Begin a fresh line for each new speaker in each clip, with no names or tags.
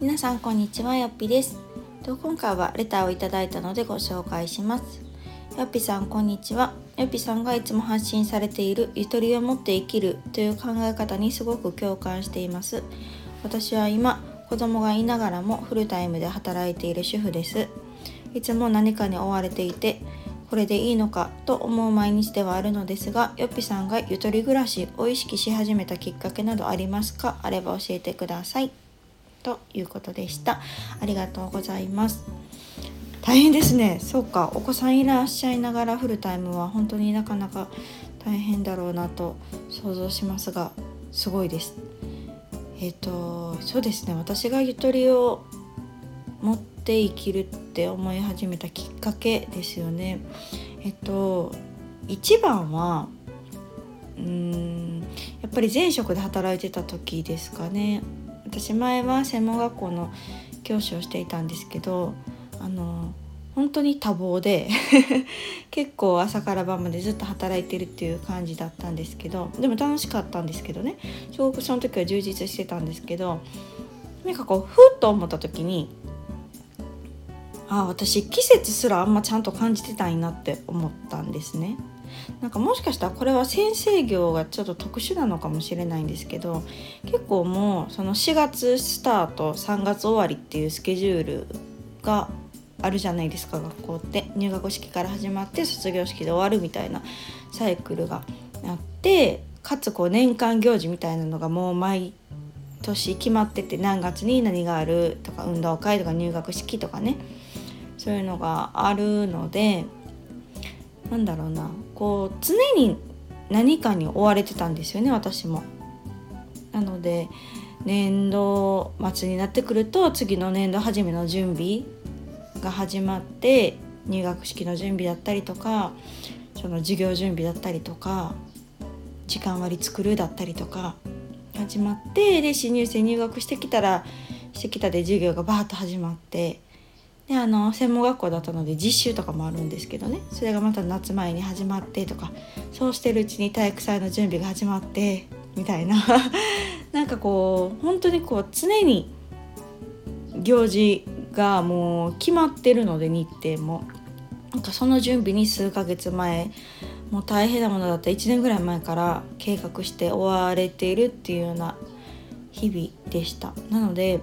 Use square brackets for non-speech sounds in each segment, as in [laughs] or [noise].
皆さんこんにちはよっぴです。今回はレターをいただいたのでご紹介します。よっぴさんこんにちは。よっぴさんがいつも発信されているゆとりを持って生きるという考え方にすごく共感しています。私は今子供がいながらもフルタイムで働いている主婦です。いつも何かに追われていてこれでいいのかと思う毎日ではあるのですがよっぴさんがゆとり暮らしを意識し始めたきっかけなどありますか？あれば教えてください。ということでした。ありがとうございます。大変ですね。そうか。お子さんいらっしゃいながらフルタイムは本当になかなか大変だろうなと想像しますがすごいです。えっ、ー、とそうですね。私がゆとりを持って生きるって思い始めたきっかけですよね。えっと一番はうーんやっぱり前職で働いてた時ですかね。私前は専門学校の教師をしていたんですけどあの本当に多忙で [laughs] 結構朝から晩までずっと働いてるっていう感じだったんですけどでも楽しかったんですけどね。すごくその時は充実してたんですけどなんかこうふっと思った時にあ私季節すらあんまちゃんと感じてたいなって思ったんですね。なんかもしかしたらこれは先生業がちょっと特殊なのかもしれないんですけど結構もうその4月スタート3月終わりっていうスケジュールがあるじゃないですか学校って入学式から始まって卒業式で終わるみたいなサイクルがあってかつこう年間行事みたいなのがもう毎年決まってて何月に何があるとか運動会とか入学式とかねそういうのがあるのでなんだろうなこう常に何かに追われてたんですよね私も。なので年度末になってくると次の年度初めの準備が始まって入学式の準備だったりとかその授業準備だったりとか時間割作るだったりとか始まってで新入生入学してきたらしてきたで授業がバーッと始まってであの専門学校だったので実習とかもあるんですけどね。それがまた夏前に始まってとかそうしてるうちに体育祭の準備が始まってみたいな。[laughs] なんかこう本当にこう常に行事がもう決まってるので日程も。なんかその準備に数ヶ月前もう大変なものだった。1年ぐらい前から計画して追われているっていうような日々でした。なので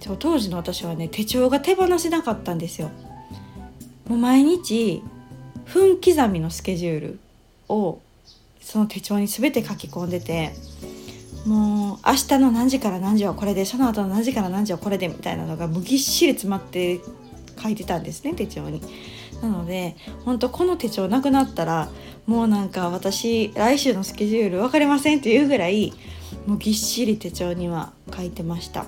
そう当時の私はね手帳が手放せなかったんですよもう毎日分刻みのスケジュールをその手帳に全て書き込んでてもう明日の何時から何時はこれでその後の何時から何時はこれでみたいなのがもうぎっしり詰まって書いてたんですね手帳に。なので本当この手帳なくなったらもうなんか私来週のスケジュール分かりませんっていうぐらいもうぎっしり手帳には書いてました。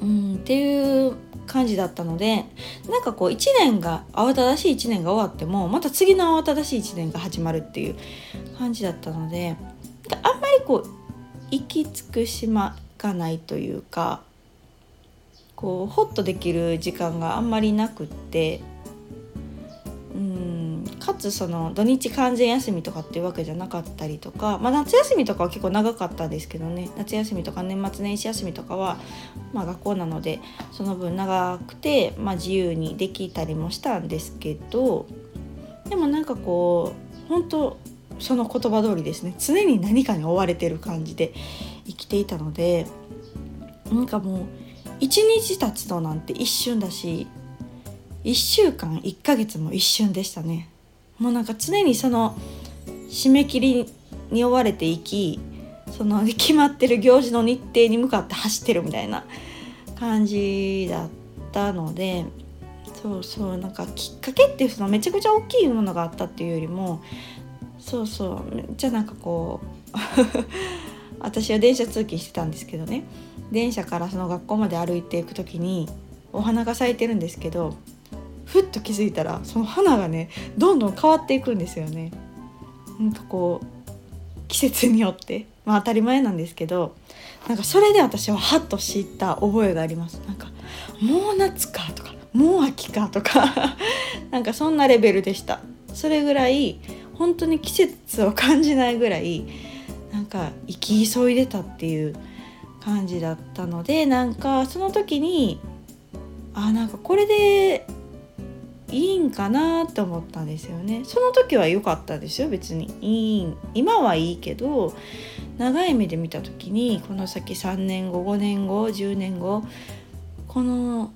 うんっていう感じだったのでなんかこう1年が慌ただしい1年が終わってもまた次の慌ただしい1年が始まるっていう感じだったのであんまりこう行き着く島がないというかこうホッとできる時間があんまりなくってつその土日完全休みとかっていうわけじゃなかったりとか、まあ、夏休みとかは結構長かったですけどね。夏休みとか年末年始休みとかは、まあ、学校なのでその分長くて、まあ、自由にできたりもしたんですけどでもなんかこう本当その言葉通りですね。常に何かに追われてる感じで生きていたのでなんかもう一日経つとなんて一瞬だし1週間1ヶ月も一瞬でしたね。もうなんか常にその締め切りに追われていきその決まってる行事の日程に向かって走ってるみたいな感じだったのでそうそうなんかきっかけっていうそのめちゃくちゃ大きいものがあったっていうよりもそうそうじゃなんかこう [laughs] 私は電車通勤してたんですけどね。電車からその学校まで歩いていく時にお花が咲いてるんですけどふっと気づいたらその花がねどんどん変わっていくんですよね。なんかこう季節によってまあ当たり前なんですけどなんかそれで私はハッと知った覚えがあります。なんかもう夏かとかもう秋かとか [laughs] なんかそんなレベルでした。それぐらい本当に季節を感じないぐらいなんか生き急いでたっていう感じだったのでなんかその時にあなんかこれでいいんかなって思ったんですよね。その時は良かったですよ別に。いい今はいいけど長い目で見た時にこの先3年後5年後10年後この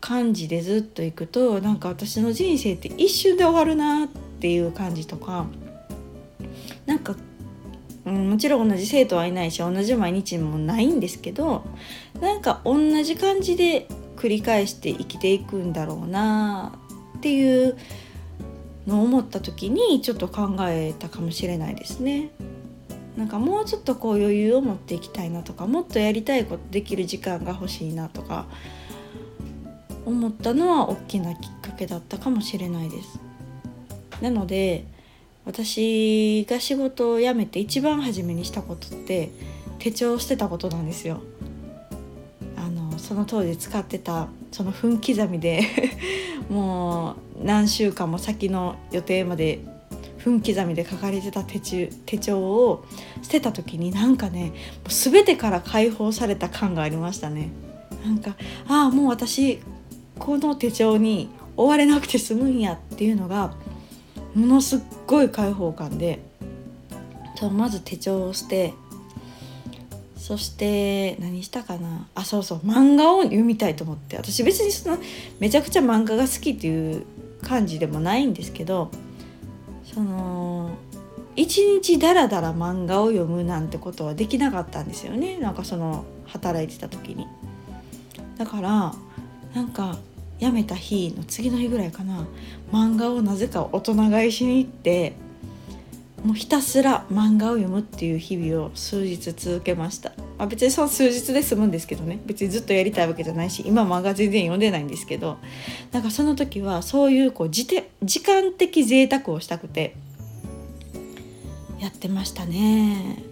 感じでずっといくとなんか私の人生って一瞬で終わるなっていう感じとかなんか、うん、もちろん同じ生徒はいないし同じ毎日もないんですけどなんか同じ感じで繰り返して生きていくんだろうなっていうのを思った時にちょっと考えたかもしれないですね。なんかもうちょっとこう余裕を持っていきたいなとかもっとやりたいことできる時間が欲しいなとか思ったのは大きなきっかけだったかもしれないです。なので私が仕事を辞めて一番初めにしたことって手帳を捨てたことなんですよ。その当時使ってたその分刻みで [laughs] もう何週間も先の予定まで分刻みで書かれてた手帳手帳を捨てた時になんかねもう全てから解放された感がありましたね。なんかああもう私この手帳に追われなくて済むんやっていうのがものすっごい開放感でまず手帳を捨てそして何したかな？あそうそう漫画を読みたいと思って。私別にそのめちゃくちゃ漫画が好きっていう感じでもないんですけどその一日ダラダラ漫画を読むなんてことはできなかったんですよね。なんかその働いてた時に。だからなんか辞めた日の次の日ぐらいかな。漫画をなぜか大人買いしに行ってもうひたすら漫画を読むっていう日々を数日続けました、まあ、別にその数日で済むんですけどね。別にずっとやりたいわけじゃないし今漫画全然読んでないんですけどなんかその時はそういうこう時時間的贅沢をしたくてやってましたね。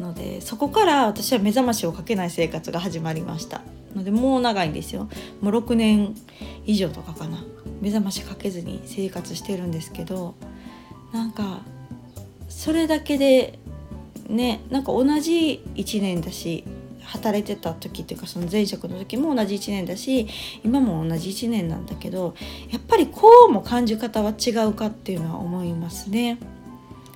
のでそこから私は目覚ましをかけない生活が始まりました。のでもう長いんですよ。もう6年以上とかかな。目覚ましかけずに生活してるんですけどなんかそれだけでねなんか同じ1年だし働いてた時っていうかその前職の時も同じ1年だし今も同じ1年なんだけどやっぱりこうも感じ方は違うかっていうのは思いますね。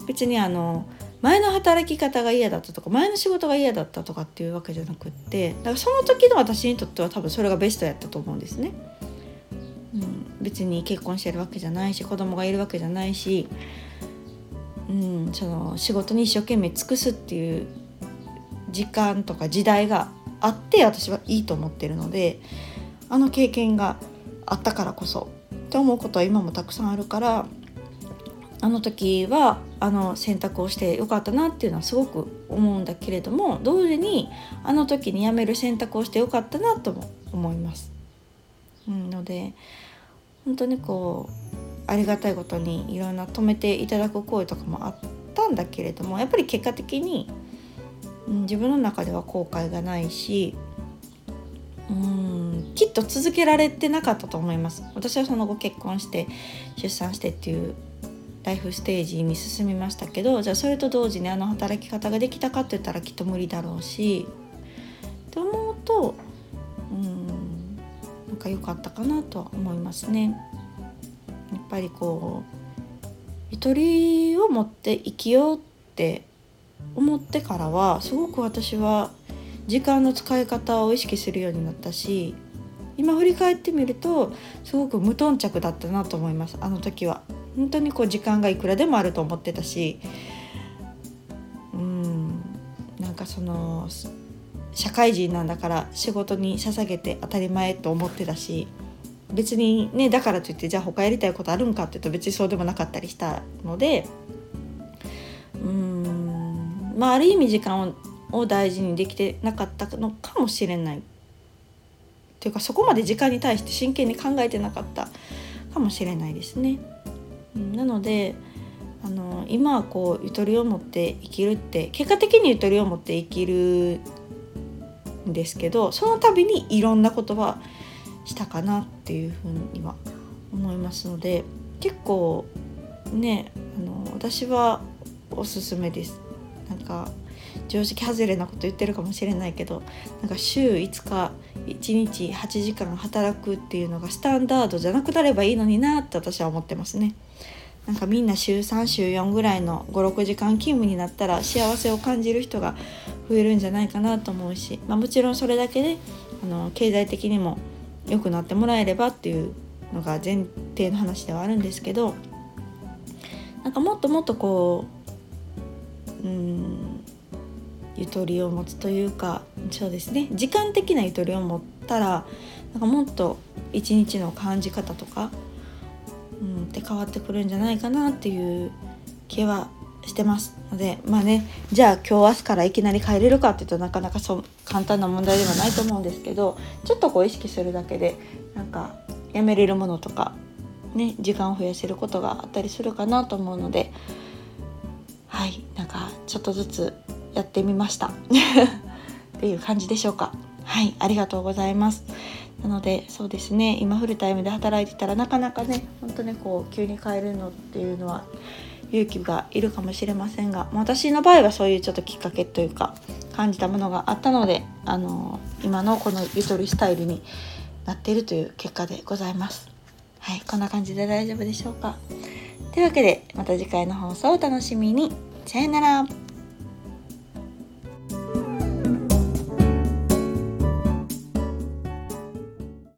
別にあの前の働き方が嫌だったとか前の仕事が嫌だったとかっていうわけじゃなくってだからその時の私にとっては多分それがベストやったと思うんですね。うん、別に結婚してるわけじゃないし子供がいるわけじゃないし、うん、その仕事に一生懸命尽くすっていう時間とか時代があって私はいいと思ってるのであの経験があったからこそって思うことは今もたくさんあるからあの時はあの選択をしてよかったなっていうのはすごく思うんだけれども同時にあの時に辞める選択をしてよかったなとも思います。うん、ので本当にこうありがたいことにいろんな止めていただく行為とかもあったんだけれどもやっぱり結果的に、うん、自分の中では後悔がないしうんきっと続けられてなかったと思います私はその後結婚して出産してっていうライフステージに進みましたけどじゃあそれと同時にあの働き方ができたかって言ったらきっと無理だろうしって思うとうんなんか良かったかなとは思いますね。やっぱりこうゆとりを持って生きようって思ってからはすごく私は時間の使い方を意識するようになったし今振り返ってみるとすごく無頓着だったなと思いますあの時は。本当にこう時間がいくらでもあると思ってたしうんなんかその社会人なんだから仕事に捧げて当たり前と思ってたし別にねだからといってじゃあ他やりたいことあるんかっていうと別にそうでもなかったりしたのでうんまあある意味時間を大事にできてなかったのかもしれないというかそこまで時間に対して真剣に考えてなかったかもしれないですね。なのであの今はこうゆとりを持って生きるって結果的にゆとりを持って生きるんですけどその度にいろんなことはしたかなっていうふうには思いますので結構ねあの私はおすすめですなんか常識外れなこと言ってるかもしれないけどなんか週5日1日8時間働くっていうのがスタンダードじゃなくなればいいのになって私は思ってますね。なんかみんな週3週4ぐらいの56時間勤務になったら幸せを感じる人が増えるんじゃないかなと思うし、まあ、もちろんそれだけであの経済的にも良くなってもらえればっていうのが前提の話ではあるんですけどなんかもっともっとこううんゆとりを持つというかそうですね。時間的なゆとりを持ったらなんかもっと一日の感じ方とか、うん、って変わってくるんじゃないかなっていう気はしてますのでまあねじゃあ今日明日からいきなり帰れるかっていうとなかなかそう簡単な問題ではないと思うんですけどちょっとこう意識するだけでなんかやめれるものとかね時間を増やせることがあったりするかなと思うのではいなんかちょっとずつやってみました。[laughs] っていう感じでしょうか。はいありがとうございます。なのでそうですね今フルタイムで働いてたらなかなかね本当ねこう急に変えるのっていうのは勇気がいるかもしれませんが私の場合はそういうちょっときっかけというか感じたものがあったのであの今のこのゆとりスタイルになっているという結果でございます。はい、こんな感じで大丈夫でしょうか。というわけでまた次回の放送をお楽しみに。さよなら。